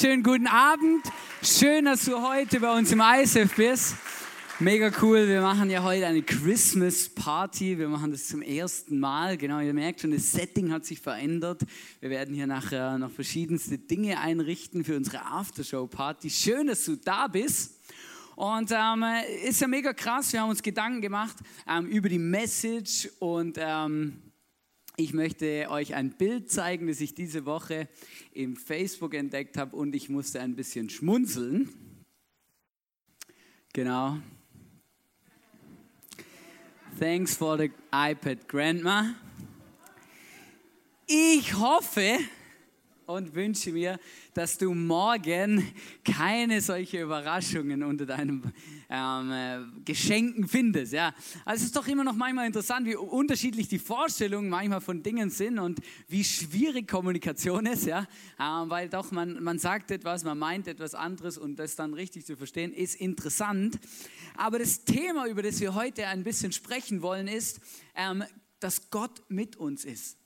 Wunderschönen guten Abend. Schön, dass du heute bei uns im ISF bist. Mega cool. Wir machen ja heute eine Christmas Party. Wir machen das zum ersten Mal. Genau, ihr merkt schon, das Setting hat sich verändert. Wir werden hier nachher noch verschiedenste Dinge einrichten für unsere Aftershow Party. Schön, dass du da bist. Und ähm, ist ja mega krass. Wir haben uns Gedanken gemacht ähm, über die Message und ähm, ich möchte euch ein Bild zeigen, das ich diese Woche im Facebook entdeckt habe und ich musste ein bisschen schmunzeln. Genau. Thanks for the iPad, Grandma. Ich hoffe und wünsche mir, dass du morgen keine solche Überraschungen unter deinen ähm, äh, Geschenken findest. Ja. Also es ist doch immer noch manchmal interessant, wie unterschiedlich die Vorstellungen manchmal von Dingen sind und wie schwierig Kommunikation ist. Ja. Ähm, weil doch man, man sagt etwas, man meint etwas anderes und das dann richtig zu verstehen, ist interessant. Aber das Thema, über das wir heute ein bisschen sprechen wollen, ist, ähm, dass Gott mit uns ist.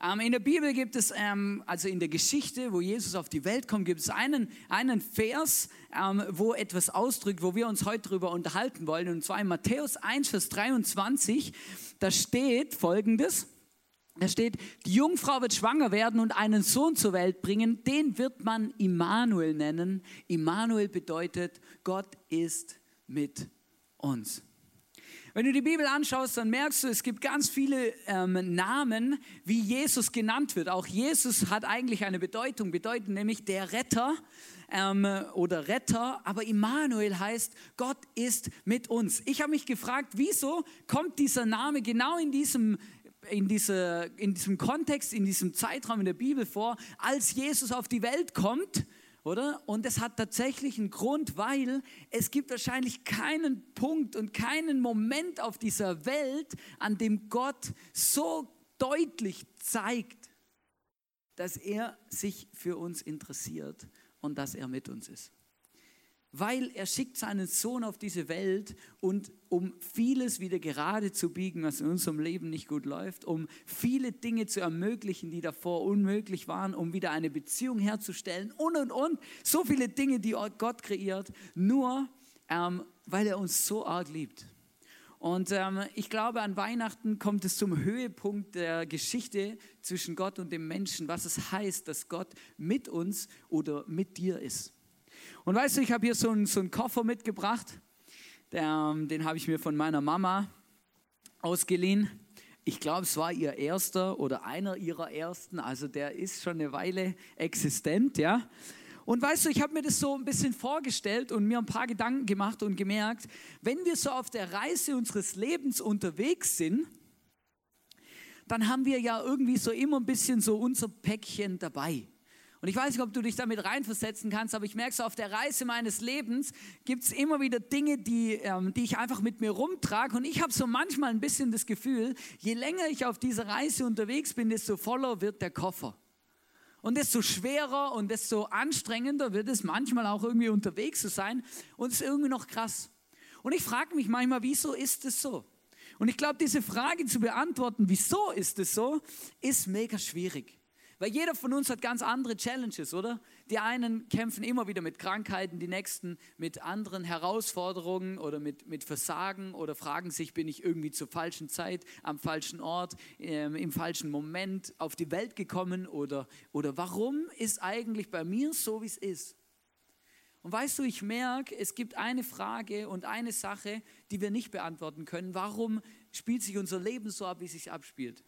Ähm, in der Bibel gibt es, ähm, also in der Geschichte, wo Jesus auf die Welt kommt, gibt es einen, einen Vers, ähm, wo etwas ausdrückt, wo wir uns heute darüber unterhalten wollen. Und zwar in Matthäus 1, Vers 23, da steht folgendes. Da steht, die Jungfrau wird schwanger werden und einen Sohn zur Welt bringen, den wird man Immanuel nennen. Immanuel bedeutet, Gott ist mit uns. Wenn du die Bibel anschaust, dann merkst du, es gibt ganz viele ähm, Namen, wie Jesus genannt wird. Auch Jesus hat eigentlich eine Bedeutung, bedeuten nämlich der Retter ähm, oder Retter, aber Immanuel heißt, Gott ist mit uns. Ich habe mich gefragt, wieso kommt dieser Name genau in diesem in, diese, in diesem Kontext, in diesem Zeitraum in der Bibel vor, als Jesus auf die Welt kommt oder? Und es hat tatsächlich einen Grund, weil es gibt wahrscheinlich keinen Punkt und keinen Moment auf dieser Welt, an dem Gott so deutlich zeigt, dass er sich für uns interessiert und dass er mit uns ist weil er schickt seinen Sohn auf diese Welt und um vieles wieder gerade zu biegen, was in unserem Leben nicht gut läuft, um viele Dinge zu ermöglichen, die davor unmöglich waren, um wieder eine Beziehung herzustellen und und und. So viele Dinge, die Gott kreiert, nur ähm, weil er uns so arg liebt. Und ähm, ich glaube, an Weihnachten kommt es zum Höhepunkt der Geschichte zwischen Gott und dem Menschen, was es heißt, dass Gott mit uns oder mit dir ist. Und weißt du, ich habe hier so einen, so einen Koffer mitgebracht, der, den habe ich mir von meiner Mama ausgeliehen. Ich glaube, es war ihr erster oder einer ihrer ersten, also der ist schon eine Weile existent, ja. Und weißt du, ich habe mir das so ein bisschen vorgestellt und mir ein paar Gedanken gemacht und gemerkt, wenn wir so auf der Reise unseres Lebens unterwegs sind, dann haben wir ja irgendwie so immer ein bisschen so unser Päckchen dabei. Und ich weiß nicht, ob du dich damit reinversetzen kannst, aber ich merke so, auf der Reise meines Lebens gibt es immer wieder Dinge, die, ähm, die ich einfach mit mir rumtrage. Und ich habe so manchmal ein bisschen das Gefühl, je länger ich auf dieser Reise unterwegs bin, desto voller wird der Koffer. Und desto schwerer und desto anstrengender wird es manchmal auch irgendwie unterwegs zu sein. Und es ist irgendwie noch krass. Und ich frage mich manchmal, wieso ist es so? Und ich glaube, diese Frage zu beantworten, wieso ist es so, ist mega schwierig. Weil jeder von uns hat ganz andere Challenges, oder? Die einen kämpfen immer wieder mit Krankheiten, die nächsten mit anderen Herausforderungen oder mit, mit Versagen oder fragen sich, bin ich irgendwie zur falschen Zeit, am falschen Ort, ähm, im falschen Moment auf die Welt gekommen oder, oder warum ist eigentlich bei mir so, wie es ist? Und weißt du, ich merke, es gibt eine Frage und eine Sache, die wir nicht beantworten können. Warum spielt sich unser Leben so ab, wie es sich abspielt?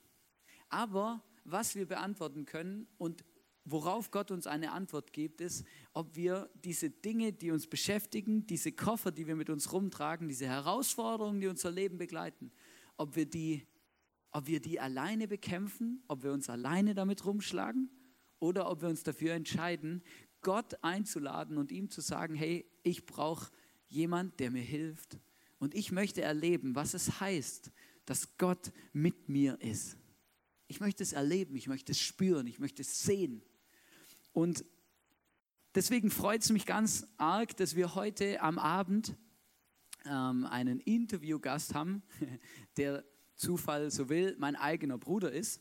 Aber was wir beantworten können und worauf Gott uns eine Antwort gibt, ist, ob wir diese Dinge, die uns beschäftigen, diese Koffer, die wir mit uns rumtragen, diese Herausforderungen, die unser Leben begleiten, ob wir die, ob wir die alleine bekämpfen, ob wir uns alleine damit rumschlagen oder ob wir uns dafür entscheiden, Gott einzuladen und ihm zu sagen, hey, ich brauche jemand, der mir hilft und ich möchte erleben, was es heißt, dass Gott mit mir ist. Ich möchte es erleben, ich möchte es spüren, ich möchte es sehen. Und deswegen freut es mich ganz arg, dass wir heute am Abend ähm, einen Interviewgast haben, der Zufall so will, mein eigener Bruder ist,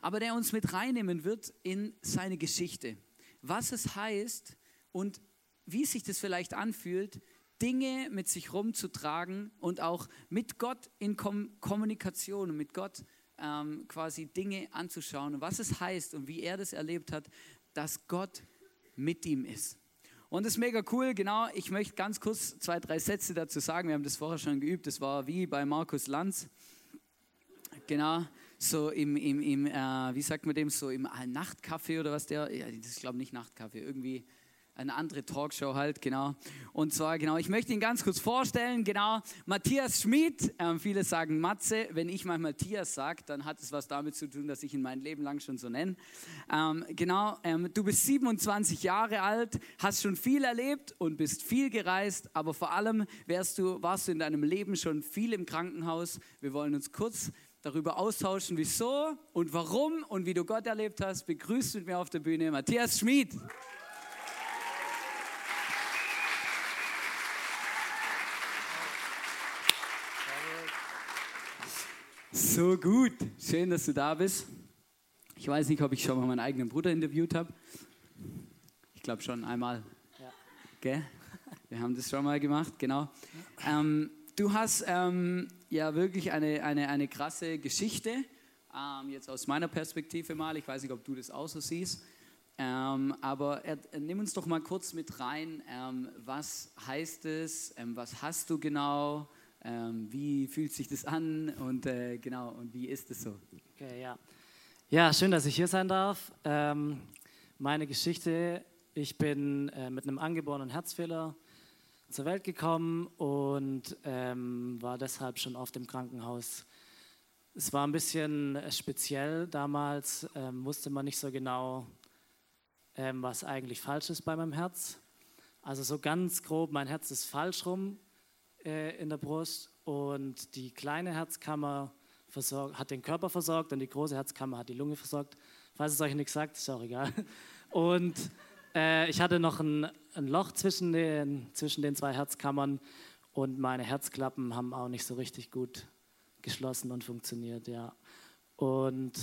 aber der uns mit reinnehmen wird in seine Geschichte. Was es heißt und wie sich das vielleicht anfühlt, Dinge mit sich rumzutragen und auch mit Gott in Kom Kommunikation und mit Gott ähm, quasi Dinge anzuschauen und was es heißt und wie er das erlebt hat, dass Gott mit ihm ist. Und das ist mega cool, genau. Ich möchte ganz kurz zwei, drei Sätze dazu sagen. Wir haben das vorher schon geübt. Das war wie bei Markus Lanz. Genau, so im, im, im äh, wie sagt man dem, so im Nachtcafé oder was der, ja, das ist glaube ich nicht Nachtcafé, irgendwie eine andere Talkshow halt, genau. Und zwar, genau, ich möchte ihn ganz kurz vorstellen, genau, Matthias Schmid, ähm, viele sagen Matze, wenn ich mal Matthias sage, dann hat es was damit zu tun, dass ich ihn mein Leben lang schon so nenne. Ähm, genau, ähm, du bist 27 Jahre alt, hast schon viel erlebt und bist viel gereist, aber vor allem wärst du, warst du in deinem Leben schon viel im Krankenhaus. Wir wollen uns kurz darüber austauschen, wieso und warum und wie du Gott erlebt hast. Begrüßt mit mir auf der Bühne Matthias Schmid. So gut. Schön, dass du da bist. Ich weiß nicht, ob ich schon mal meinen eigenen Bruder interviewt habe. Ich glaube schon einmal. Ja. Gell? Wir haben das schon mal gemacht, genau. Ähm, du hast ähm, ja wirklich eine, eine, eine krasse Geschichte, ähm, jetzt aus meiner Perspektive mal. Ich weiß nicht, ob du das auch so siehst. Ähm, aber er, nimm uns doch mal kurz mit rein. Ähm, was heißt es? Ähm, was hast du genau? Ähm, wie fühlt sich das an und äh, genau, und wie ist es so? Okay, ja. ja, schön, dass ich hier sein darf. Ähm, meine Geschichte, ich bin äh, mit einem angeborenen Herzfehler zur Welt gekommen und ähm, war deshalb schon oft im Krankenhaus. Es war ein bisschen speziell damals, ähm, wusste man nicht so genau, ähm, was eigentlich falsch ist bei meinem Herz. Also so ganz grob, mein Herz ist falsch rum äh, in der Brust und die kleine Herzkammer versorgt, hat den Körper versorgt und die große Herzkammer hat die Lunge versorgt. Falls es euch nichts sagt, ist auch egal. Und äh, ich hatte noch ein, ein Loch zwischen den, zwischen den zwei Herzkammern und meine Herzklappen haben auch nicht so richtig gut geschlossen und funktioniert, ja. Und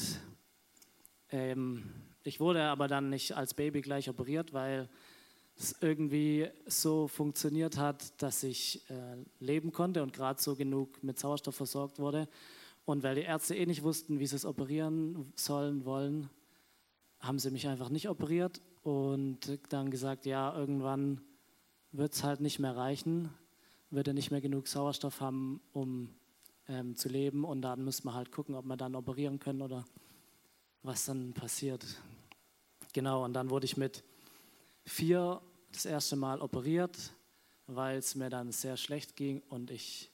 ähm, ich wurde aber dann nicht als Baby gleich operiert, weil es irgendwie so funktioniert hat, dass ich äh, leben konnte und gerade so genug mit Sauerstoff versorgt wurde. Und weil die Ärzte eh nicht wussten, wie sie es operieren sollen, wollen, haben sie mich einfach nicht operiert und dann gesagt, ja, irgendwann wird es halt nicht mehr reichen, wird er nicht mehr genug Sauerstoff haben, um ähm, zu leben und dann müssen wir halt gucken, ob wir dann operieren können oder was dann passiert. Genau, und dann wurde ich mit vier das erste Mal operiert, weil es mir dann sehr schlecht ging und ich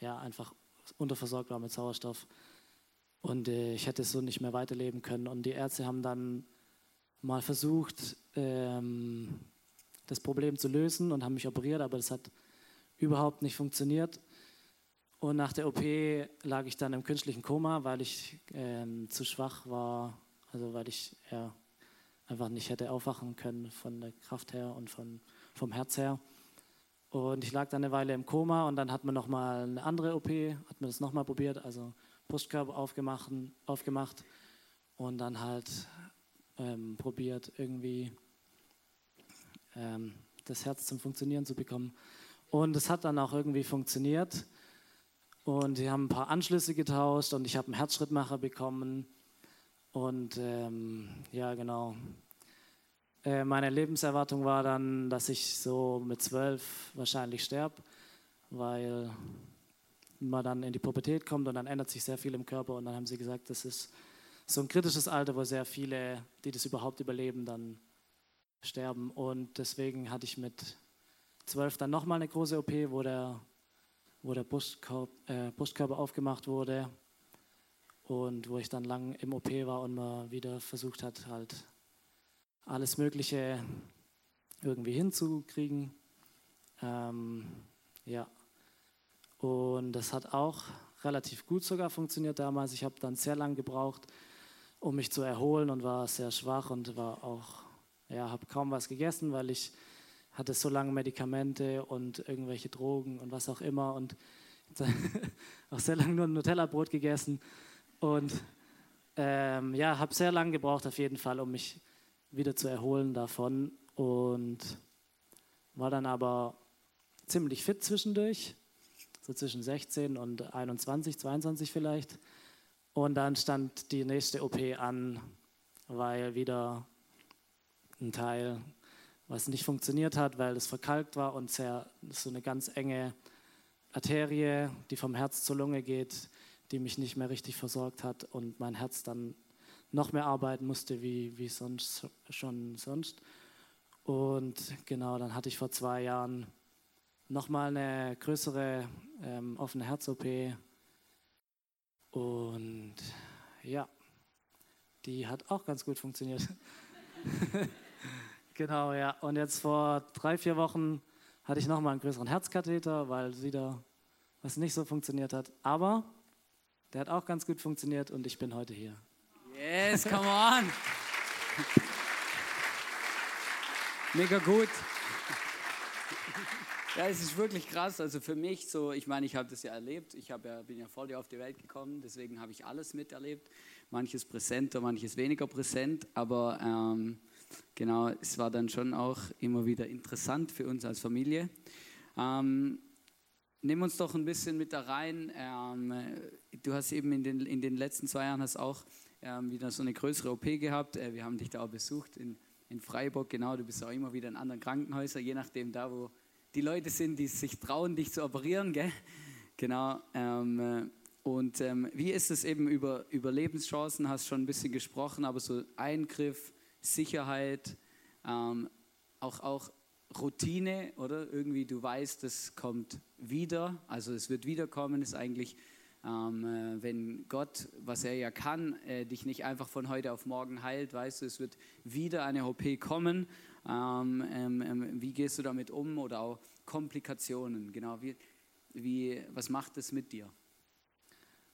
ja, einfach unterversorgt war mit Sauerstoff. Und äh, ich hätte so nicht mehr weiterleben können. Und die Ärzte haben dann mal versucht, ähm, das Problem zu lösen und haben mich operiert, aber das hat überhaupt nicht funktioniert. Und nach der OP lag ich dann im künstlichen Koma, weil ich ähm, zu schwach war, also weil ich ja, einfach nicht hätte aufwachen können von der Kraft her und von, vom Herz her. Und ich lag dann eine Weile im Koma und dann hat man nochmal eine andere OP, hat man das nochmal probiert, also Brustkörper aufgemacht, aufgemacht und dann halt ähm, probiert, irgendwie ähm, das Herz zum Funktionieren zu bekommen. Und es hat dann auch irgendwie funktioniert. Und die haben ein paar Anschlüsse getauscht und ich habe einen Herzschrittmacher bekommen. Und ähm, ja, genau. Äh, meine Lebenserwartung war dann, dass ich so mit zwölf wahrscheinlich sterbe, weil man dann in die Pubertät kommt und dann ändert sich sehr viel im Körper und dann haben sie gesagt, das ist so ein kritisches Alter, wo sehr viele, die das überhaupt überleben, dann sterben. Und deswegen hatte ich mit zwölf dann nochmal eine große OP, wo der, wo der Brustkorb, äh, Brustkörper aufgemacht wurde und wo ich dann lang im OP war und man wieder versucht hat, halt alles Mögliche irgendwie hinzukriegen. Ähm, ja. Und das hat auch relativ gut sogar funktioniert damals. Ich habe dann sehr lange gebraucht, um mich zu erholen und war sehr schwach und war auch, ja, habe kaum was gegessen, weil ich hatte so lange Medikamente und irgendwelche Drogen und was auch immer und auch sehr lange nur ein Nutella-Brot gegessen und ähm, ja, habe sehr lange gebraucht auf jeden Fall, um mich wieder zu erholen davon und war dann aber ziemlich fit zwischendurch, so zwischen 16 und 21, 22 vielleicht. Und dann stand die nächste OP an, weil wieder ein Teil, was nicht funktioniert hat, weil es verkalkt war und sehr, so eine ganz enge Arterie, die vom Herz zur Lunge geht, die mich nicht mehr richtig versorgt hat und mein Herz dann noch mehr arbeiten musste wie, wie sonst schon sonst. Und genau, dann hatte ich vor zwei Jahren nochmal eine größere ähm, offene Herz-OP. Und ja, die hat auch ganz gut funktioniert. genau, ja. Und jetzt vor drei, vier Wochen hatte ich nochmal einen größeren Herzkatheter, weil wieder was nicht so funktioniert hat. Aber der hat auch ganz gut funktioniert und ich bin heute hier. Yes, come on. Mega gut. Ja, es ist wirklich krass. Also für mich so, ich meine, ich habe das ja erlebt. Ich ja, bin ja vor dir auf die Welt gekommen, deswegen habe ich alles miterlebt. Manches präsenter, manches weniger präsent. Aber ähm, genau, es war dann schon auch immer wieder interessant für uns als Familie. Ähm, nimm uns doch ein bisschen mit da rein. Ähm, du hast eben in den, in den letzten zwei Jahren hast auch ähm, wieder so eine größere OP gehabt. Äh, wir haben dich da auch besucht in, in Freiburg, genau. Du bist auch immer wieder in anderen Krankenhäusern, je nachdem da, wo die Leute sind, die sich trauen, dich zu operieren, gell? Genau. Ähm, äh, und ähm, wie ist es eben über Überlebenschancen? Hast schon ein bisschen gesprochen, aber so Eingriff, Sicherheit, ähm, auch, auch Routine, oder? Irgendwie du weißt, es kommt wieder, also es wird wiederkommen, ist eigentlich ähm, äh, wenn Gott, was er ja kann, äh, dich nicht einfach von heute auf morgen heilt, weißt du, es wird wieder eine OP kommen. Ähm, ähm, ähm, wie gehst du damit um oder auch Komplikationen? Genau, wie, wie, was macht es mit dir?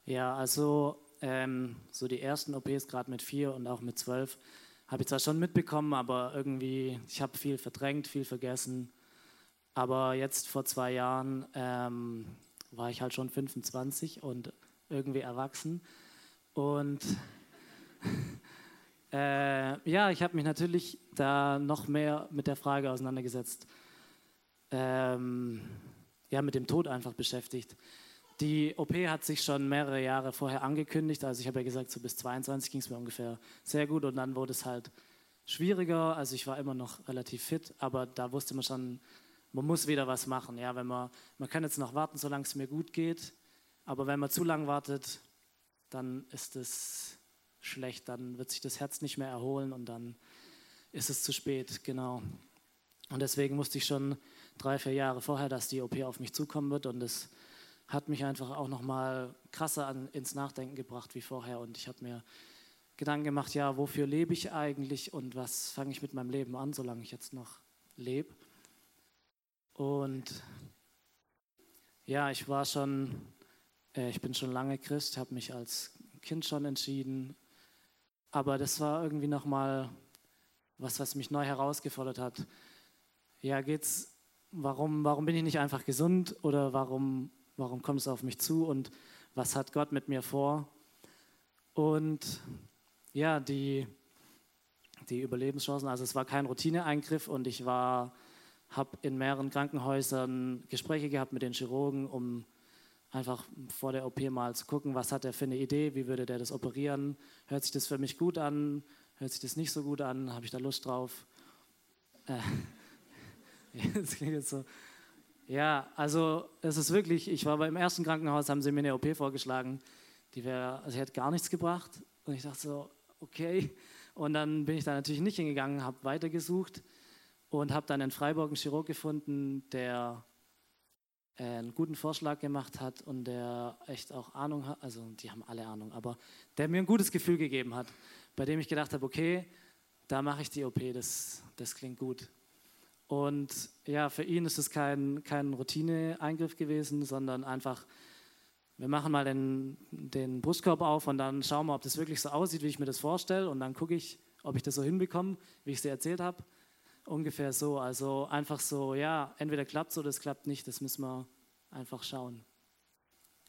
Ja, also ähm, so die ersten OPs, gerade mit vier und auch mit zwölf, habe ich zwar schon mitbekommen, aber irgendwie, ich habe viel verdrängt, viel vergessen. Aber jetzt vor zwei Jahren ähm, war ich halt schon 25 und irgendwie erwachsen. Und äh, ja, ich habe mich natürlich da noch mehr mit der Frage auseinandergesetzt. Ähm, ja, mit dem Tod einfach beschäftigt. Die OP hat sich schon mehrere Jahre vorher angekündigt. Also ich habe ja gesagt, so bis 22 ging es mir ungefähr sehr gut und dann wurde es halt schwieriger. Also ich war immer noch relativ fit, aber da wusste man schon, man muss wieder was machen. Ja, wenn man, man kann jetzt noch warten, solange es mir gut geht, aber wenn man zu lang wartet, dann ist es schlecht, dann wird sich das Herz nicht mehr erholen und dann ist es zu spät, genau. Und deswegen musste ich schon drei, vier Jahre vorher, dass die OP auf mich zukommen wird und es hat mich einfach auch noch mal krasser an, ins Nachdenken gebracht wie vorher und ich habe mir Gedanken gemacht, ja, wofür lebe ich eigentlich und was fange ich mit meinem Leben an, solange ich jetzt noch lebe. Und ja, ich war schon, äh, ich bin schon lange Christ, habe mich als Kind schon entschieden. Aber das war irgendwie nochmal was, was mich neu herausgefordert hat. Ja, geht's, warum, warum bin ich nicht einfach gesund oder warum, warum kommt es auf mich zu und was hat Gott mit mir vor? Und ja, die, die Überlebenschancen, also es war kein Routineeingriff und ich war habe in mehreren Krankenhäusern Gespräche gehabt mit den Chirurgen, um einfach vor der OP mal zu gucken, was hat er für eine Idee, wie würde der das operieren, hört sich das für mich gut an, hört sich das nicht so gut an, habe ich da Lust drauf. Äh, das klingt jetzt so. Ja, also es ist wirklich, ich war beim ersten Krankenhaus, haben sie mir eine OP vorgeschlagen, die wäre, also hätte gar nichts gebracht. Und ich dachte so, okay. Und dann bin ich da natürlich nicht hingegangen, habe weitergesucht und habe dann in Freiburg einen Chirurg gefunden, der äh, einen guten Vorschlag gemacht hat und der echt auch Ahnung hat, also die haben alle Ahnung, aber der mir ein gutes Gefühl gegeben hat, bei dem ich gedacht habe, okay, da mache ich die OP, das, das klingt gut. Und ja, für ihn ist es kein, kein Routine-Eingriff gewesen, sondern einfach, wir machen mal den, den Brustkorb auf und dann schauen wir, ob das wirklich so aussieht, wie ich mir das vorstelle. Und dann gucke ich, ob ich das so hinbekomme, wie ich es dir erzählt habe. Ungefähr so. Also einfach so, ja, entweder klappt es oder es klappt nicht. Das müssen wir einfach schauen.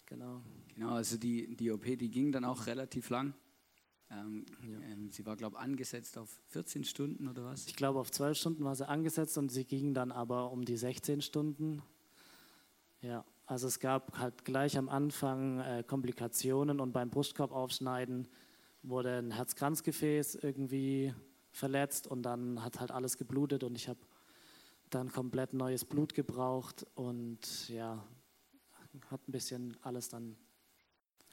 Genau. Genau, also die, die OP, die ging dann auch relativ lang. Ähm, ja. ähm, sie war, glaube ich, angesetzt auf 14 Stunden oder was? Ich glaube, auf 12 Stunden war sie angesetzt und sie ging dann aber um die 16 Stunden. Ja, also es gab halt gleich am Anfang äh, Komplikationen und beim Brustkorbaufschneiden wurde ein Herzkranzgefäß irgendwie verletzt und dann hat halt alles geblutet und ich habe dann komplett neues Blut gebraucht und ja, hat ein bisschen alles dann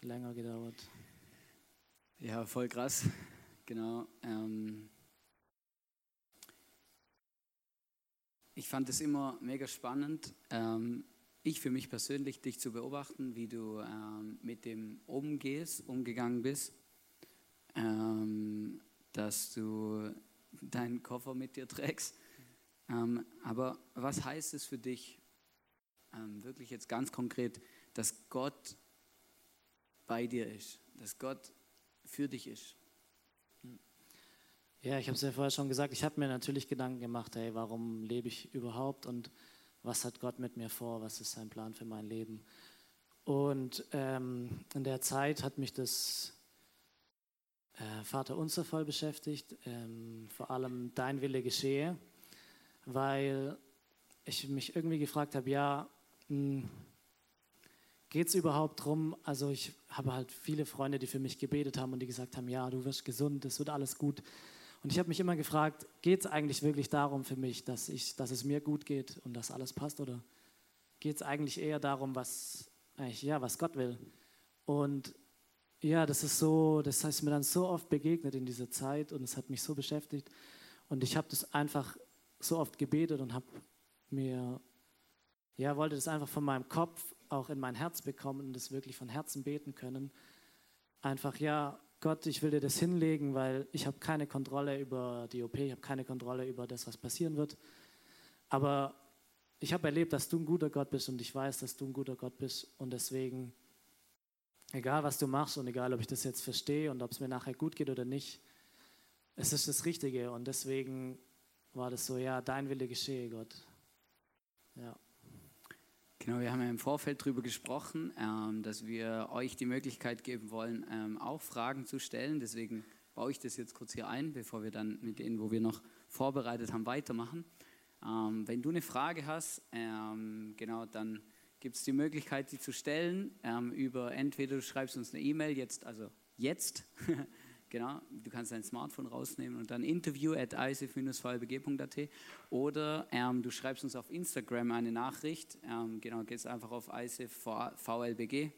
länger gedauert. Ja, voll krass. Genau. Ähm ich fand es immer mega spannend, ähm, ich für mich persönlich, dich zu beobachten, wie du ähm, mit dem umgehst, umgegangen bist, ähm, dass du deinen Koffer mit dir trägst. Ähm, aber was heißt es für dich, ähm, wirklich jetzt ganz konkret, dass Gott bei dir ist, dass Gott für dich ist. Ja, ich habe es ja vorher schon gesagt, ich habe mir natürlich Gedanken gemacht, hey, warum lebe ich überhaupt und was hat Gott mit mir vor, was ist sein Plan für mein Leben. Und ähm, in der Zeit hat mich das äh, Vater unser voll beschäftigt, ähm, vor allem dein Wille geschehe, weil ich mich irgendwie gefragt habe, ja, mh, hm, geht es überhaupt darum, also ich habe halt viele Freunde, die für mich gebetet haben und die gesagt haben, ja, du wirst gesund, es wird alles gut. Und ich habe mich immer gefragt, geht es eigentlich wirklich darum für mich, dass, ich, dass es mir gut geht und dass alles passt oder geht es eigentlich eher darum, was, ja, was Gott will? Und ja, das ist so, das heißt mir dann so oft begegnet in dieser Zeit und es hat mich so beschäftigt und ich habe das einfach so oft gebetet und habe mir, ja, wollte das einfach von meinem Kopf auch in mein Herz bekommen und das wirklich von Herzen beten können. Einfach, ja, Gott, ich will dir das hinlegen, weil ich habe keine Kontrolle über die OP, ich habe keine Kontrolle über das, was passieren wird. Aber ich habe erlebt, dass du ein guter Gott bist und ich weiß, dass du ein guter Gott bist. Und deswegen, egal was du machst und egal, ob ich das jetzt verstehe und ob es mir nachher gut geht oder nicht, es ist das Richtige. Und deswegen war das so, ja, dein Wille geschehe, Gott. Ja. Genau, wir haben ja im Vorfeld darüber gesprochen, ähm, dass wir euch die Möglichkeit geben wollen, ähm, auch Fragen zu stellen. Deswegen baue ich das jetzt kurz hier ein, bevor wir dann mit denen, wo wir noch vorbereitet haben, weitermachen. Ähm, wenn du eine Frage hast, ähm, genau, dann gibt es die Möglichkeit, sie zu stellen ähm, über entweder du schreibst uns eine E-Mail jetzt, also jetzt Genau, du kannst dein Smartphone rausnehmen und dann interview at icef-vlbg.at oder ähm, du schreibst uns auf Instagram eine Nachricht. Ähm, genau, gehst einfach auf icef-vlbg,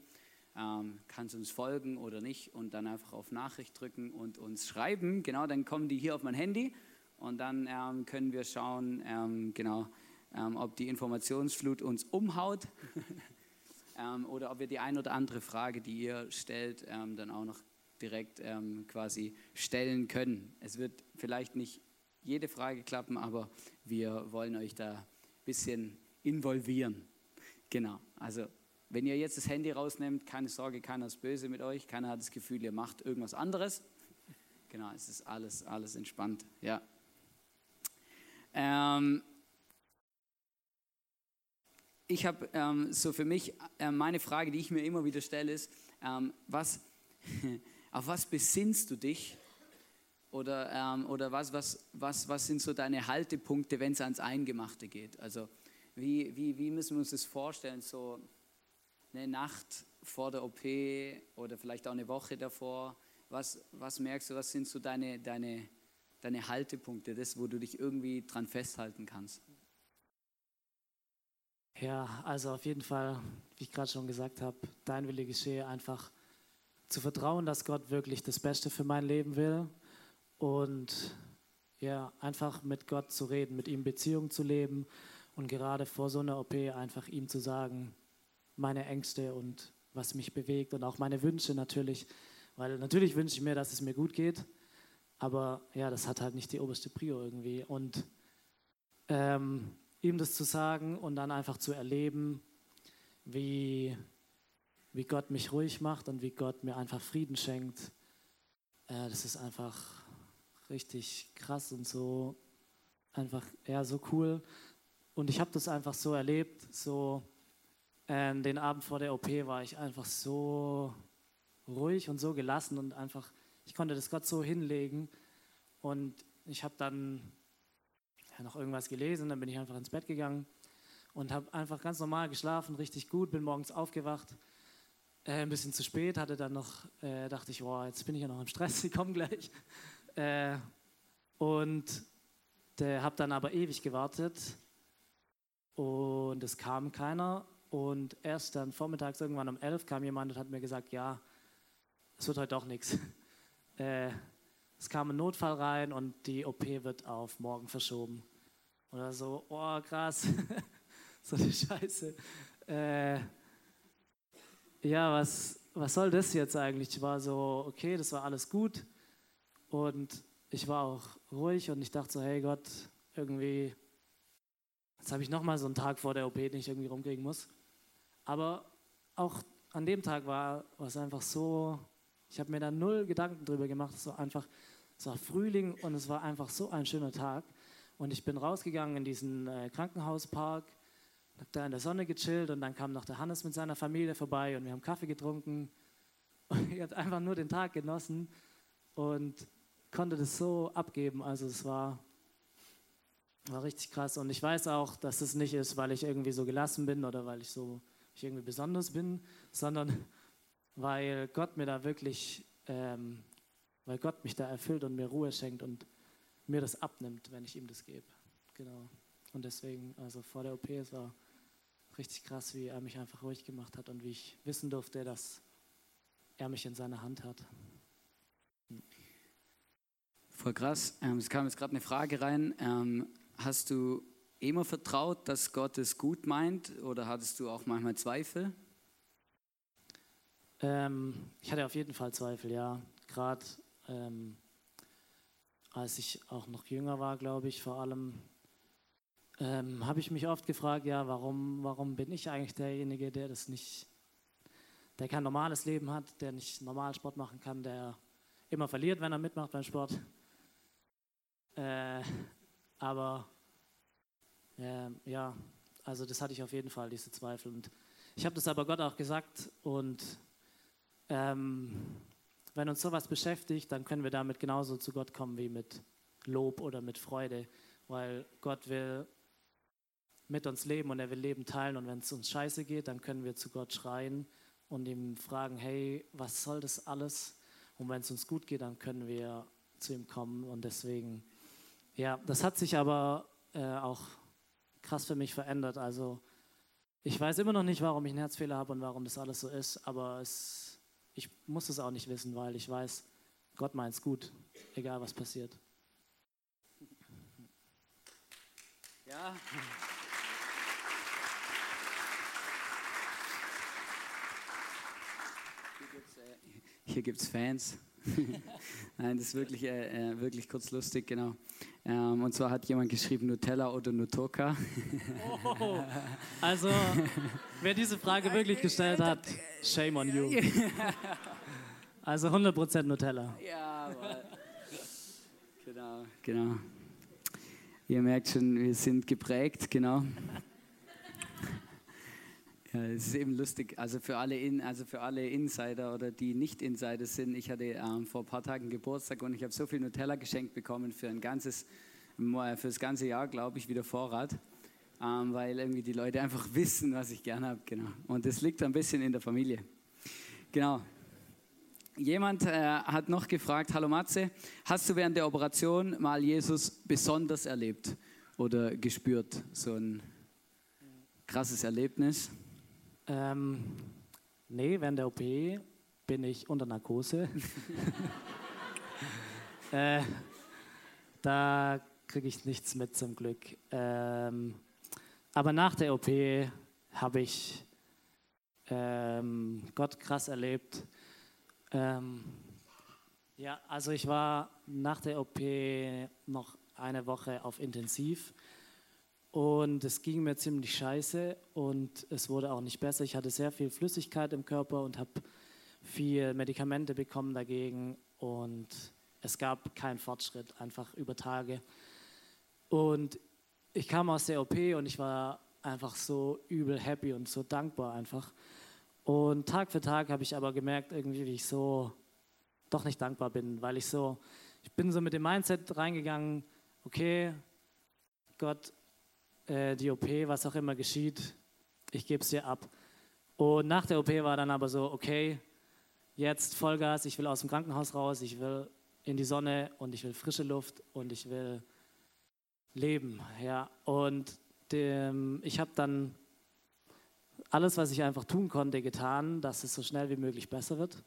ähm, kannst uns folgen oder nicht und dann einfach auf Nachricht drücken und uns schreiben. Genau, dann kommen die hier auf mein Handy und dann ähm, können wir schauen, ähm, genau, ähm, ob die Informationsflut uns umhaut. oder ob wir die ein oder andere Frage, die ihr stellt, dann auch noch direkt ähm, quasi stellen können. Es wird vielleicht nicht jede Frage klappen, aber wir wollen euch da ein bisschen involvieren. Genau, also wenn ihr jetzt das Handy rausnehmt, keine Sorge, keiner ist böse mit euch, keiner hat das Gefühl, ihr macht irgendwas anderes. Genau, es ist alles, alles entspannt, ja. Ähm, ich habe ähm, so für mich, äh, meine Frage, die ich mir immer wieder stelle, ist, ähm, was, Auf was besinnst du dich? Oder, ähm, oder was, was, was, was sind so deine Haltepunkte, wenn es ans Eingemachte geht? Also wie, wie, wie müssen wir uns das vorstellen? So eine Nacht vor der OP oder vielleicht auch eine Woche davor? Was, was merkst du, was sind so deine, deine, deine Haltepunkte, das, wo du dich irgendwie dran festhalten kannst? Ja, also auf jeden Fall, wie ich gerade schon gesagt habe, dein Wille geschehe einfach zu vertrauen, dass Gott wirklich das Beste für mein Leben will und ja, einfach mit Gott zu reden, mit ihm Beziehung zu leben und gerade vor so einer OP einfach ihm zu sagen, meine Ängste und was mich bewegt und auch meine Wünsche natürlich, weil natürlich wünsche ich mir, dass es mir gut geht, aber ja, das hat halt nicht die oberste Prio irgendwie und ähm, ihm das zu sagen und dann einfach zu erleben, wie, wie Gott mich ruhig macht und wie Gott mir einfach Frieden schenkt, äh, das ist einfach richtig krass und so einfach ja so cool. Und ich habe das einfach so erlebt, so äh, den Abend vor der OP war ich einfach so ruhig und so gelassen und einfach, ich konnte das Gott so hinlegen und ich habe dann ja, noch irgendwas gelesen, dann bin ich einfach ins Bett gegangen und habe einfach ganz normal geschlafen, richtig gut, bin morgens aufgewacht, äh, ein bisschen zu spät, hatte dann noch, äh, dachte ich, boah, jetzt bin ich ja noch im Stress, ich komme gleich. Äh, und habe dann aber ewig gewartet und es kam keiner. Und erst dann vormittags irgendwann um elf kam jemand und hat mir gesagt, ja, es wird heute doch nichts. Äh, es kam ein Notfall rein und die OP wird auf morgen verschoben. Oder so, oh krass, so eine Scheiße. Ja, was, was soll das jetzt eigentlich? Ich war so, okay, das war alles gut. Und ich war auch ruhig und ich dachte so, hey Gott, irgendwie, jetzt habe ich nochmal so einen Tag vor der OP, den ich irgendwie rumkriegen muss. Aber auch an dem Tag war es einfach so, ich habe mir da null Gedanken drüber gemacht. Es war einfach, es war Frühling und es war einfach so ein schöner Tag. Und ich bin rausgegangen in diesen äh, Krankenhauspark, habe da in der Sonne gechillt und dann kam noch der Hannes mit seiner Familie vorbei und wir haben Kaffee getrunken. Und ich habe einfach nur den Tag genossen und konnte das so abgeben. Also es war, war richtig krass. Und ich weiß auch, dass es nicht ist, weil ich irgendwie so gelassen bin oder weil ich so ich irgendwie besonders bin, sondern weil Gott mir da wirklich, ähm, weil Gott mich da erfüllt und mir Ruhe schenkt und mir das abnimmt, wenn ich ihm das gebe. Genau. Und deswegen, also vor der OP, es war richtig krass, wie er mich einfach ruhig gemacht hat und wie ich wissen durfte, dass er mich in seiner Hand hat. Voll krass. Ähm, es kam jetzt gerade eine Frage rein. Ähm, hast du immer vertraut, dass Gott es gut meint oder hattest du auch manchmal Zweifel? Ähm, ich hatte auf jeden Fall Zweifel, ja. Gerade ähm, als ich auch noch jünger war, glaube ich, vor allem, ähm, habe ich mich oft gefragt, ja, warum, warum bin ich eigentlich derjenige, der das nicht, der kein normales Leben hat, der nicht normal Sport machen kann, der immer verliert, wenn er mitmacht beim Sport. Äh, aber äh, ja, also das hatte ich auf jeden Fall, diese Zweifel. Und ich habe das aber Gott auch gesagt und ähm, wenn uns sowas beschäftigt, dann können wir damit genauso zu Gott kommen wie mit Lob oder mit Freude, weil Gott will mit uns leben und er will Leben teilen und wenn es uns scheiße geht, dann können wir zu Gott schreien und ihm fragen, hey, was soll das alles? Und wenn es uns gut geht, dann können wir zu ihm kommen und deswegen ja, das hat sich aber äh, auch krass für mich verändert. Also ich weiß immer noch nicht, warum ich einen Herzfehler habe und warum das alles so ist, aber es, ich muss es auch nicht wissen, weil ich weiß, Gott meint es gut, egal was passiert. Ja. Hier gibt es äh, Fans. Nein, das ist wirklich, äh, äh, wirklich kurz lustig, genau. Ähm, und zwar hat jemand geschrieben Nutella oder Nutoka. oh, also, wer diese Frage wirklich gestellt hat, shame on you. Also 100% Nutella. Ja, genau, genau. Ihr merkt schon, wir sind geprägt, genau. Ja, es ist eben lustig. Also für alle, In, also für alle Insider oder die nicht Insider sind, ich hatte ähm, vor ein paar Tagen Geburtstag und ich habe so viel Nutella geschenkt bekommen für ein ganzes, für das ganze Jahr, glaube ich, wieder Vorrat, ähm, weil irgendwie die Leute einfach wissen, was ich gerne habe. Genau. Und das liegt ein bisschen in der Familie. Genau. Jemand äh, hat noch gefragt, hallo Matze, hast du während der Operation mal Jesus besonders erlebt oder gespürt? So ein krasses Erlebnis? Ähm, nee, während der OP bin ich unter Narkose. äh, da kriege ich nichts mit zum Glück. Ähm, aber nach der OP habe ich ähm, Gott krass erlebt. Ähm, ja, also ich war nach der OP noch eine Woche auf Intensiv und es ging mir ziemlich scheiße und es wurde auch nicht besser. Ich hatte sehr viel Flüssigkeit im Körper und habe viel Medikamente bekommen dagegen und es gab keinen Fortschritt, einfach über Tage. Und ich kam aus der OP und ich war einfach so übel happy und so dankbar einfach. Und Tag für Tag habe ich aber gemerkt, irgendwie, wie ich so doch nicht dankbar bin, weil ich so, ich bin so mit dem Mindset reingegangen, okay, Gott, äh, die OP, was auch immer geschieht, ich gebe es dir ab. Und nach der OP war dann aber so, okay, jetzt Vollgas, ich will aus dem Krankenhaus raus, ich will in die Sonne und ich will frische Luft und ich will leben. Ja. Und dem, ich habe dann alles, was ich einfach tun konnte, getan, dass es so schnell wie möglich besser wird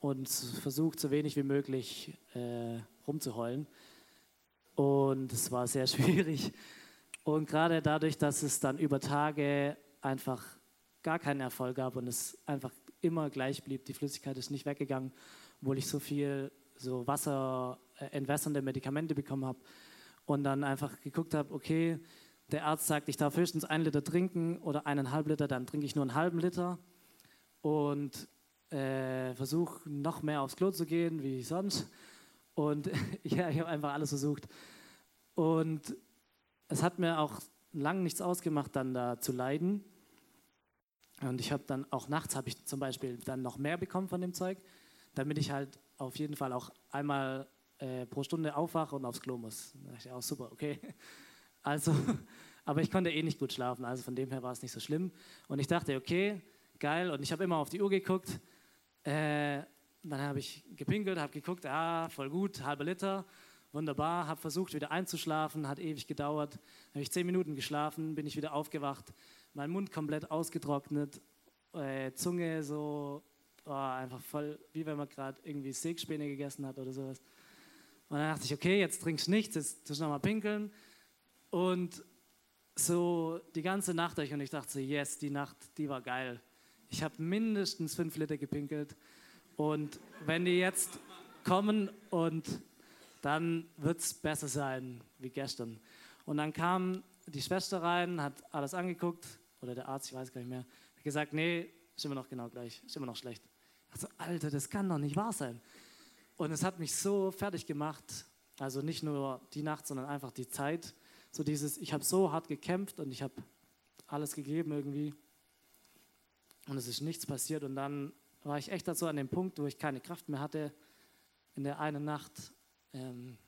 und versucht, so wenig wie möglich äh, rumzuheulen. Und es war sehr schwierig. Und gerade dadurch, dass es dann über Tage einfach gar keinen Erfolg gab und es einfach immer gleich blieb, die Flüssigkeit ist nicht weggegangen, obwohl ich so viel so wasserentwässernde Medikamente bekommen habe und dann einfach geguckt habe, okay, der Arzt sagt, ich darf höchstens einen Liter trinken oder eineinhalb Liter, dann trinke ich nur einen halben Liter und äh, versuche noch mehr aufs Klo zu gehen wie sonst. Und ja, ich habe einfach alles versucht. Und es hat mir auch lang nichts ausgemacht, dann da zu leiden. Und ich habe dann auch nachts habe ich zum Beispiel dann noch mehr bekommen von dem Zeug, damit ich halt auf jeden Fall auch einmal äh, pro Stunde aufwache und aufs Klo muss. Da dachte ich auch super, okay. Also, aber ich konnte eh nicht gut schlafen, also von dem her war es nicht so schlimm. Und ich dachte, okay, geil. Und ich habe immer auf die Uhr geguckt. Äh, dann habe ich gepinkelt, habe geguckt, ah, voll gut, halber Liter, wunderbar. Habe versucht, wieder einzuschlafen, hat ewig gedauert. Habe ich zehn Minuten geschlafen, bin ich wieder aufgewacht, mein Mund komplett ausgetrocknet, äh, Zunge so oh, einfach voll, wie wenn man gerade irgendwie Sägspäne gegessen hat oder sowas. Und dann dachte ich, okay, jetzt trinkst du nichts, jetzt tust du nochmal pinkeln. Und so die ganze Nacht durch und ich dachte so, yes, die Nacht, die war geil. Ich habe mindestens fünf Liter gepinkelt. Und wenn die jetzt kommen und dann wird es besser sein wie gestern. Und dann kam die Schwester rein, hat alles angeguckt, oder der Arzt, ich weiß gar nicht mehr, hat gesagt, nee, ist immer noch genau gleich, ist immer noch schlecht. Ich dachte, Alter, das kann doch nicht wahr sein. Und es hat mich so fertig gemacht, also nicht nur die Nacht, sondern einfach die Zeit. So dieses, ich habe so hart gekämpft und ich habe alles gegeben irgendwie. Und es ist nichts passiert. Und dann war ich echt dazu an dem Punkt, wo ich keine Kraft mehr hatte. In der einen Nacht, ähm,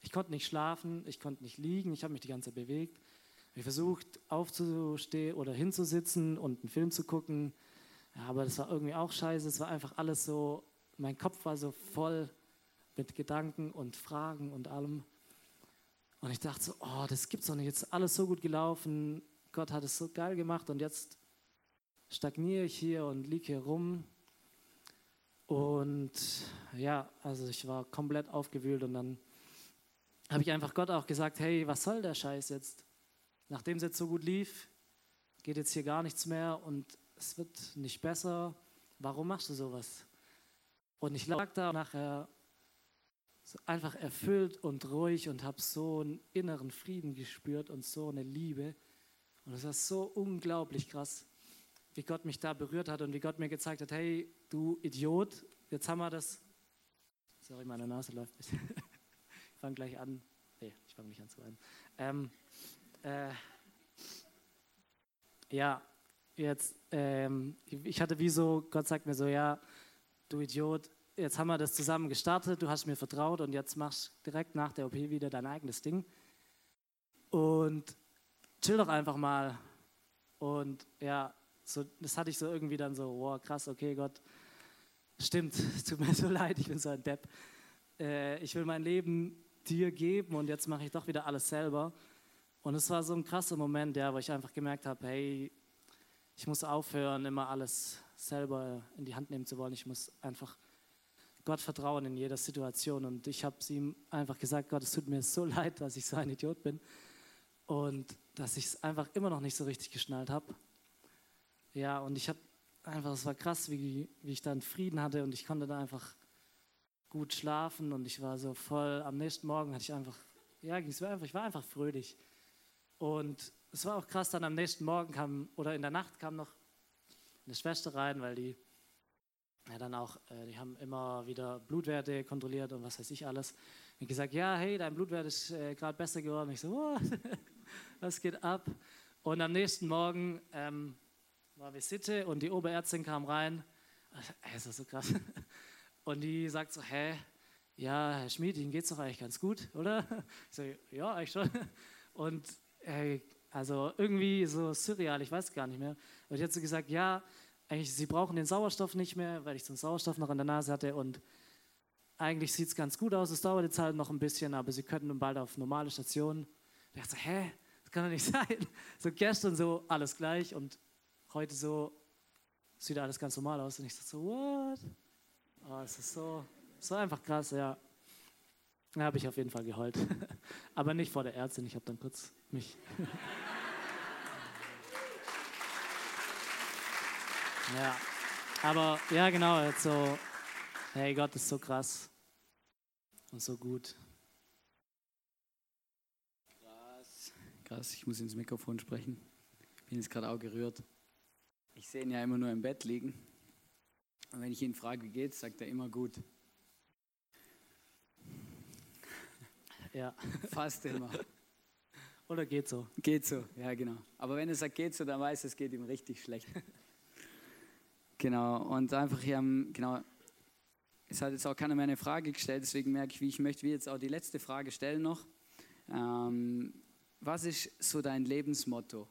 ich konnte nicht schlafen, ich konnte nicht liegen, ich habe mich die ganze Zeit bewegt. Ich versucht aufzustehen oder hinzusitzen und einen Film zu gucken. Ja, aber das war irgendwie auch scheiße. Es war einfach alles so, mein Kopf war so voll mit Gedanken und Fragen und allem. Und ich dachte so, oh, das gibt's doch nicht. Jetzt ist alles so gut gelaufen. Gott hat es so geil gemacht und jetzt stagniere ich hier und liege hier rum. Und ja, also ich war komplett aufgewühlt und dann habe ich einfach Gott auch gesagt, hey, was soll der Scheiß jetzt? Nachdem es jetzt so gut lief, geht jetzt hier gar nichts mehr und es wird nicht besser. Warum machst du sowas? Und ich lag da nachher so einfach erfüllt und ruhig und habe so einen inneren Frieden gespürt und so eine Liebe. Und es war so unglaublich krass, wie Gott mich da berührt hat und wie Gott mir gezeigt hat, hey, du Idiot, jetzt haben wir das. Sorry, meine Nase läuft ein ich fange gleich an. Nee, ich fange nicht an zu weinen. Ähm, äh, ja, jetzt, ähm, ich hatte wie so, Gott sagt mir so, ja, du Idiot, jetzt haben wir das zusammen gestartet, du hast mir vertraut und jetzt machst direkt nach der OP wieder dein eigenes Ding. Und chill doch einfach mal. Und ja, so, das hatte ich so irgendwie dann so, wow, krass, okay, Gott, stimmt, es tut mir so leid, ich bin so ein Depp. Äh, ich will mein Leben dir geben und jetzt mache ich doch wieder alles selber. Und es war so ein krasser Moment, ja, wo ich einfach gemerkt habe, hey, ich muss aufhören, immer alles selber in die Hand nehmen zu wollen. Ich muss einfach Gott vertrauen in jeder Situation. Und ich habe ihm einfach gesagt, Gott, es tut mir so leid, dass ich so ein Idiot bin und dass ich es einfach immer noch nicht so richtig geschnallt habe. Ja, und ich habe einfach, es war krass, wie, wie ich dann Frieden hatte und ich konnte da einfach gut schlafen und ich war so voll, am nächsten Morgen hatte ich einfach, ja, es war einfach, ich war einfach fröhlich. Und es war auch krass, dann am nächsten Morgen kam, oder in der Nacht kam noch eine Schwester rein, weil die ja, dann auch, äh, die haben immer wieder Blutwerte kontrolliert und was weiß ich alles. Und gesagt, ja, hey, dein Blutwert ist äh, gerade besser geworden. Ich so, was geht ab? Und am nächsten Morgen ähm, war Visite und die Oberärztin kam rein. Es ist so krass. Und die sagt so, hä, ja, Herr Schmid, Ihnen geht es doch eigentlich ganz gut, oder? Ich so, ja, eigentlich schon. Und hey, also irgendwie so surreal, ich weiß gar nicht mehr. Und die hat so gesagt, ja, eigentlich, Sie brauchen den Sauerstoff nicht mehr, weil ich so einen Sauerstoff noch in der Nase hatte und eigentlich sieht es ganz gut aus, es dauert jetzt halt noch ein bisschen, aber Sie könnten bald auf normale Stationen. Ich dachte so, hä, das kann doch nicht sein. So gestern so alles gleich und heute so sieht alles ganz normal aus. Und ich so, what? Oh, es ist so, so einfach krass, ja. Da habe ich auf jeden Fall geheult. Aber nicht vor der Ärztin, ich habe dann kurz mich. ja. Aber ja, genau, so, hey, Gott ist so krass und so gut. Krass, krass, ich muss ins Mikrofon sprechen. Bin jetzt gerade auch gerührt. Ich sehe ihn ja immer nur im Bett liegen. Und wenn ich ihn frage, wie geht's, sagt er immer gut. Ja. Fast immer. Oder geht so? Geht so, ja genau. Aber wenn er sagt geht so, dann weiß er, es geht ihm richtig schlecht. genau, und einfach hier, genau, es hat jetzt auch keiner mehr eine Frage gestellt, deswegen merke ich, wie ich möchte, wie jetzt auch die letzte Frage stellen noch. Ähm, was ist so dein Lebensmotto?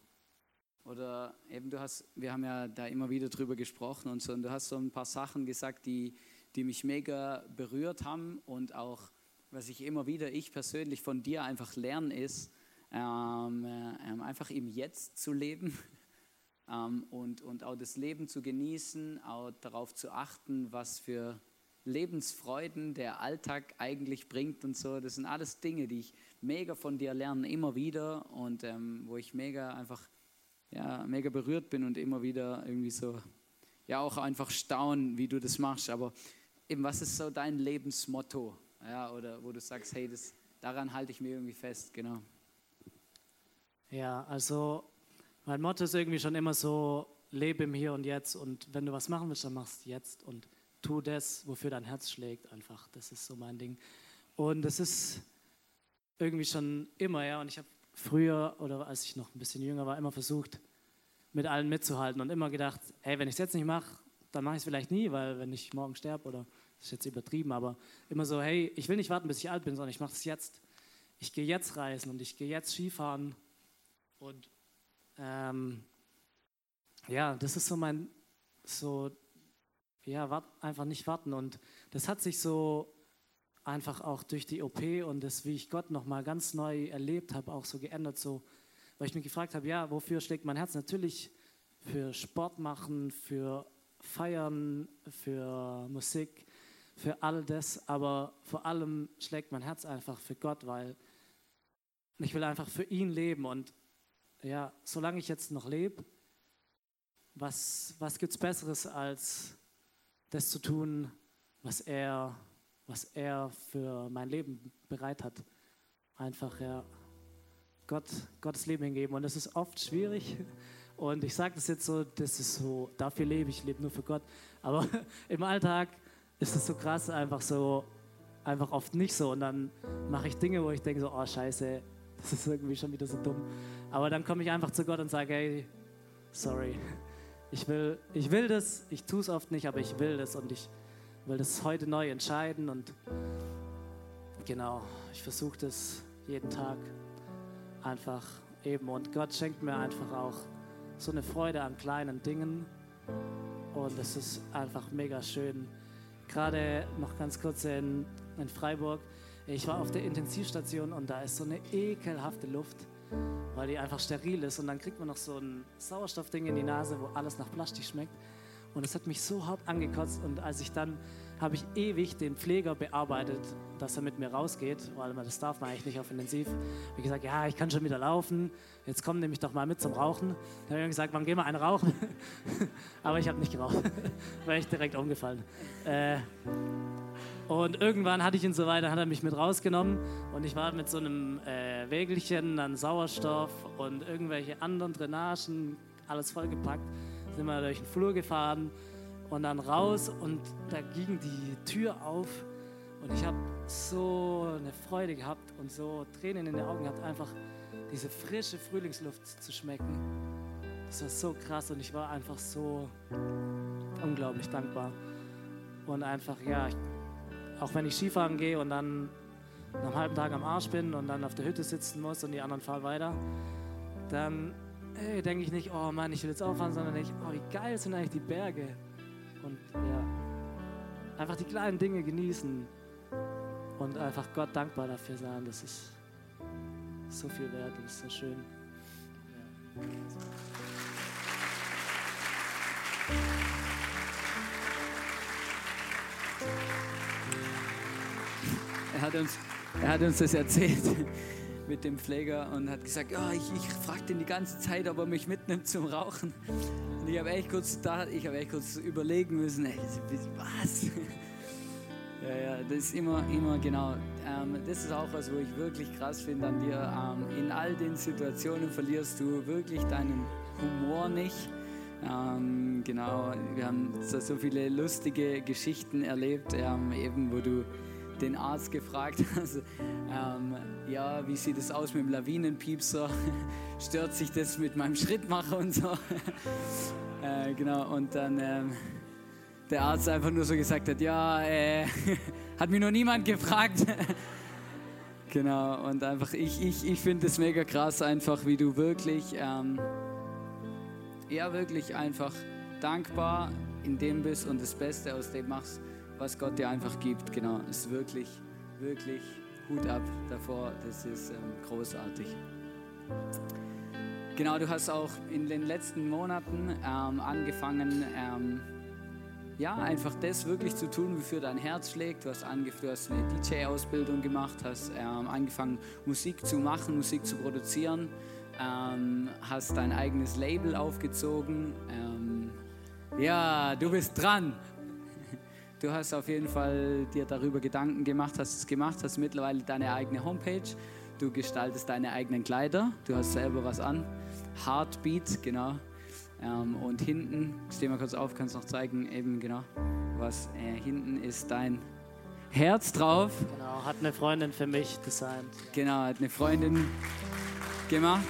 Oder eben du hast, wir haben ja da immer wieder drüber gesprochen und so, und du hast so ein paar Sachen gesagt, die, die mich mega berührt haben und auch, was ich immer wieder, ich persönlich von dir einfach lerne, ist, ähm, äh, einfach im Jetzt zu leben ähm, und, und auch das Leben zu genießen, auch darauf zu achten, was für Lebensfreuden der Alltag eigentlich bringt und so. Das sind alles Dinge, die ich mega von dir lerne, immer wieder und ähm, wo ich mega einfach ja, mega berührt bin und immer wieder irgendwie so, ja, auch einfach staunen, wie du das machst. Aber eben, was ist so dein Lebensmotto? Ja, oder wo du sagst, hey, das, daran halte ich mir irgendwie fest, genau. Ja, also mein Motto ist irgendwie schon immer so, lebe im Hier und Jetzt und wenn du was machen willst, dann machst du jetzt und tu das, wofür dein Herz schlägt einfach. Das ist so mein Ding. Und das ist irgendwie schon immer, ja, und ich habe früher oder als ich noch ein bisschen jünger war, immer versucht, mit allen mitzuhalten und immer gedacht, hey, wenn ich es jetzt nicht mache, dann mache ich es vielleicht nie, weil wenn ich morgen sterbe oder das ist jetzt übertrieben, aber immer so, hey, ich will nicht warten, bis ich alt bin, sondern ich mache es jetzt. Ich gehe jetzt reisen und ich gehe jetzt Skifahren und ähm, ja, das ist so mein, so, ja, wart, einfach nicht warten und das hat sich so einfach auch durch die OP und das, wie ich Gott nochmal ganz neu erlebt habe, auch so geändert, so, weil ich mich gefragt habe, ja, wofür schlägt mein Herz? Natürlich für Sport machen, für Feiern, für Musik, für all das, aber vor allem schlägt mein Herz einfach für Gott, weil ich will einfach für ihn leben und ja, solange ich jetzt noch lebe, was, was gibt es Besseres als das zu tun, was er was er für mein Leben bereit hat. Einfach ja, Gott, Gottes Leben hingeben. Und das ist oft schwierig. Und ich sage das jetzt so, das ist so, dafür lebe ich, lebe nur für Gott. Aber im Alltag ist es so krass, einfach so, einfach oft nicht so. Und dann mache ich Dinge, wo ich denke so, oh scheiße, das ist irgendwie schon wieder so dumm. Aber dann komme ich einfach zu Gott und sage, hey, sorry, ich will, ich will das, ich tue es oft nicht, aber ich will das und ich will das heute neu entscheiden und genau, ich versuche das jeden Tag einfach eben und Gott schenkt mir einfach auch so eine Freude an kleinen Dingen und es ist einfach mega schön. Gerade noch ganz kurz in, in Freiburg, ich war auf der Intensivstation und da ist so eine ekelhafte Luft, weil die einfach steril ist und dann kriegt man noch so ein Sauerstoffding in die Nase, wo alles nach Plastik schmeckt Und es hat mich so hart angekotzt. Und als ich dann, habe ich ewig den Pfleger bearbeitet, dass er mit mir rausgeht, weil das darf man eigentlich nicht auf Intensiv. Wie gesagt, ja, ich kann schon wieder laufen. Jetzt komm, nehme ich doch mal mit zum Rauchen. Dann habe ich gesagt, wann gehen wir einen rauchen? Aber ich habe nicht geraucht. War ich direkt umgefallen. Äh, und irgendwann hatte ich ihn so weiter, hat er mich mit rausgenommen und ich war mit so einem äh, Wägelchen an Sauerstoff und irgendwelche anderen Drainagen, alles vollgepackt, sind wir durch den Flur gefahren und dann raus und da ging die Tür auf und ich habe so eine Freude gehabt und so Tränen in den Augen gehabt, einfach diese frische Frühlingsluft zu schmecken. Das war so krass und ich war einfach so unglaublich dankbar. Und einfach, ja, ich auch wenn ich Skifahren gehe und dann nach einem halben Tag am Arsch bin und dann auf der Hütte sitzen muss und die anderen fahren weiter, dann hey, denke ich nicht, oh Mann, ich will jetzt auffahren, sondern denke ich, oh, wie geil sind eigentlich die Berge. Und ja, einfach die kleinen Dinge genießen und einfach Gott dankbar dafür sein. Das ist so viel wert, das ist so schön. Er hat uns, er hat uns das erzählt mit dem Pfleger und hat gesagt, ja, ich, ich frage den die ganze Zeit, ob er mich mitnimmt zum Rauchen. Und ich habe echt kurz da, ich habe echt kurz überlegen müssen, ey, was? Ja, ja, das ist immer, immer genau. Ähm, das ist auch was, wo ich wirklich krass finde an dir. Ähm, in all den Situationen verlierst du wirklich deinen Humor nicht. Ähm, genau, wir haben so, so, viele lustige Geschichten erlebt, ähm, eben wo du den Arzt gefragt hast, ähm, ja, wie sieht es aus mit dem Lawinenpiepser? Stört sich das mit meinem Schrittmacher und so? äh, genau, und dann ähm, der Arzt einfach nur so gesagt hat, ja, äh, hat mich noch niemand gefragt. genau, und einfach, ich, ich, ich finde es mega krass, einfach wie du wirklich, ähm, ja, wirklich einfach dankbar in dem bist und das Beste aus dem machst was Gott dir einfach gibt. Genau, ist wirklich, wirklich Hut ab davor. Das ist ähm, großartig. Genau, du hast auch in den letzten Monaten ähm, angefangen, ähm, ja, einfach das wirklich zu tun, wofür dein Herz schlägt. Du hast, du hast eine DJ-Ausbildung gemacht, hast ähm, angefangen, Musik zu machen, Musik zu produzieren, ähm, hast dein eigenes Label aufgezogen. Ähm, ja, du bist dran. Du hast auf jeden Fall dir darüber Gedanken gemacht, hast es gemacht, hast mittlerweile deine eigene Homepage. Du gestaltest deine eigenen Kleider. Du hast selber was an. Heartbeat, genau. Ähm, und hinten, steh mal kurz auf, kannst noch zeigen, eben genau, was äh, hinten ist dein Herz drauf. Genau, hat eine Freundin für mich designt. Genau, hat eine Freundin gemacht.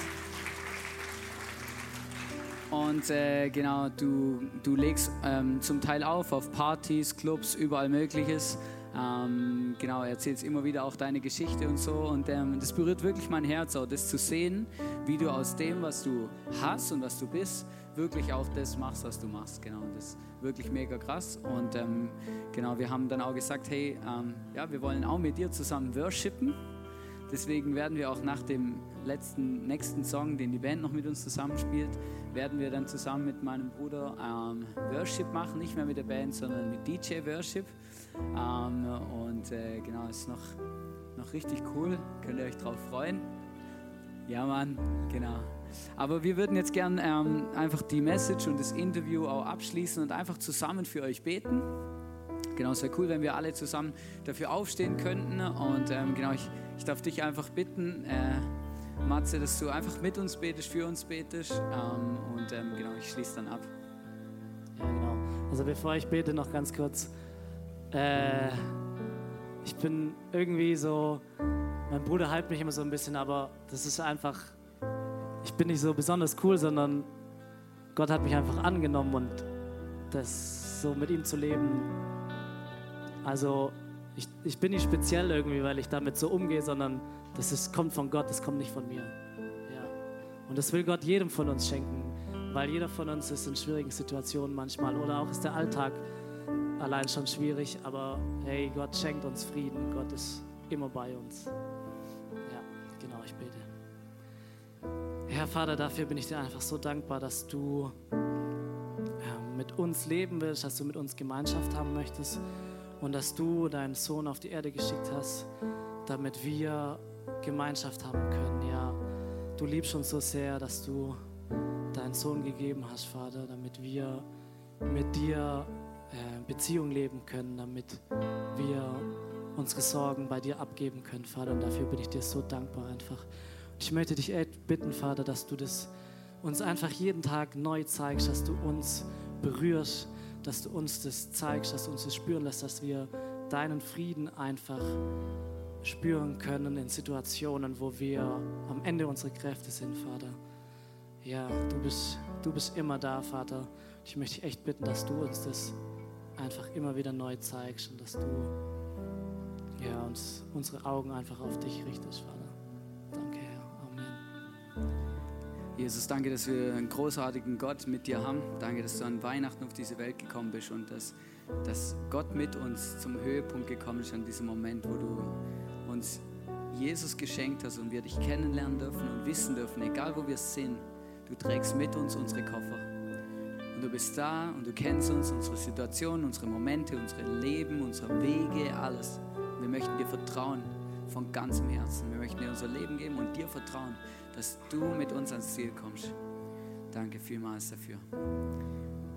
Und äh, genau, du, du legst ähm, zum Teil auf auf Partys, Clubs, überall Mögliches. Ähm, genau, erzählst immer wieder auch deine Geschichte und so. Und ähm, das berührt wirklich mein Herz, auch das zu sehen, wie du aus dem, was du hast und was du bist, wirklich auch das machst, was du machst. Genau, das ist wirklich mega krass. Und ähm, genau, wir haben dann auch gesagt, hey, ähm, ja, wir wollen auch mit dir zusammen worshipen. Deswegen werden wir auch nach dem letzten, nächsten Song, den die Band noch mit uns zusammenspielt, werden wir dann zusammen mit meinem Bruder ähm, Worship machen, nicht mehr mit der Band, sondern mit DJ Worship. Ähm, und äh, genau, ist noch, noch richtig cool. Könnt ihr euch drauf freuen? Ja, Mann, genau. Aber wir würden jetzt gern ähm, einfach die Message und das Interview auch abschließen und einfach zusammen für euch beten. Genau, es wäre cool, wenn wir alle zusammen dafür aufstehen könnten. Und ähm, genau, ich, ich darf dich einfach bitten, äh, Matze, dass du einfach mit uns betest, für uns betest. Ähm, und ähm, genau, ich schließe dann ab. Ja, genau. Also bevor ich bete, noch ganz kurz. Äh, ich bin irgendwie so, mein Bruder hypt mich immer so ein bisschen, aber das ist einfach, ich bin nicht so besonders cool, sondern Gott hat mich einfach angenommen und das so mit ihm zu leben. Also ich, ich bin nicht speziell irgendwie, weil ich damit so umgehe, sondern das ist, kommt von Gott, das kommt nicht von mir. Ja. Und das will Gott jedem von uns schenken, weil jeder von uns ist in schwierigen Situationen manchmal oder auch ist der Alltag allein schon schwierig, aber hey, Gott schenkt uns Frieden, Gott ist immer bei uns. Ja, genau, ich bete. Herr Vater, dafür bin ich dir einfach so dankbar, dass du ähm, mit uns leben willst, dass du mit uns Gemeinschaft haben möchtest und dass du deinen Sohn auf die Erde geschickt hast, damit wir Gemeinschaft haben können. Ja, du liebst uns so sehr, dass du deinen Sohn gegeben hast, Vater, damit wir mit dir äh, Beziehung leben können, damit wir unsere Sorgen bei dir abgeben können, Vater. Und dafür bin ich dir so dankbar einfach. Und ich möchte dich bitten, Vater, dass du das uns einfach jeden Tag neu zeigst, dass du uns berührst, dass du uns das zeigst, dass du uns das spüren lässt, dass wir deinen Frieden einfach spüren können in Situationen, wo wir am Ende unserer Kräfte sind, Vater. Ja, du bist, du bist immer da, Vater. Ich möchte dich echt bitten, dass du uns das einfach immer wieder neu zeigst und dass du ja, uns unsere Augen einfach auf dich richtest, Vater. Jesus, danke, dass wir einen großartigen Gott mit dir haben. Danke, dass du an Weihnachten auf diese Welt gekommen bist und dass, dass Gott mit uns zum Höhepunkt gekommen ist an diesem Moment, wo du uns Jesus geschenkt hast und wir dich kennenlernen dürfen und wissen dürfen, egal wo wir sind, du trägst mit uns unsere Koffer. Und du bist da und du kennst uns, unsere Situation, unsere Momente, unsere Leben, unsere Wege, alles. Wir möchten dir vertrauen von ganzem Herzen. Wir möchten dir unser Leben geben und dir vertrauen, dass du mit uns ans Ziel kommst. Danke vielmals dafür.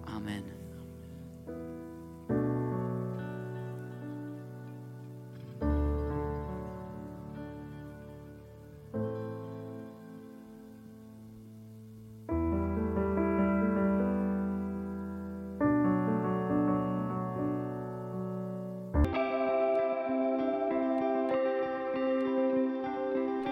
Amen.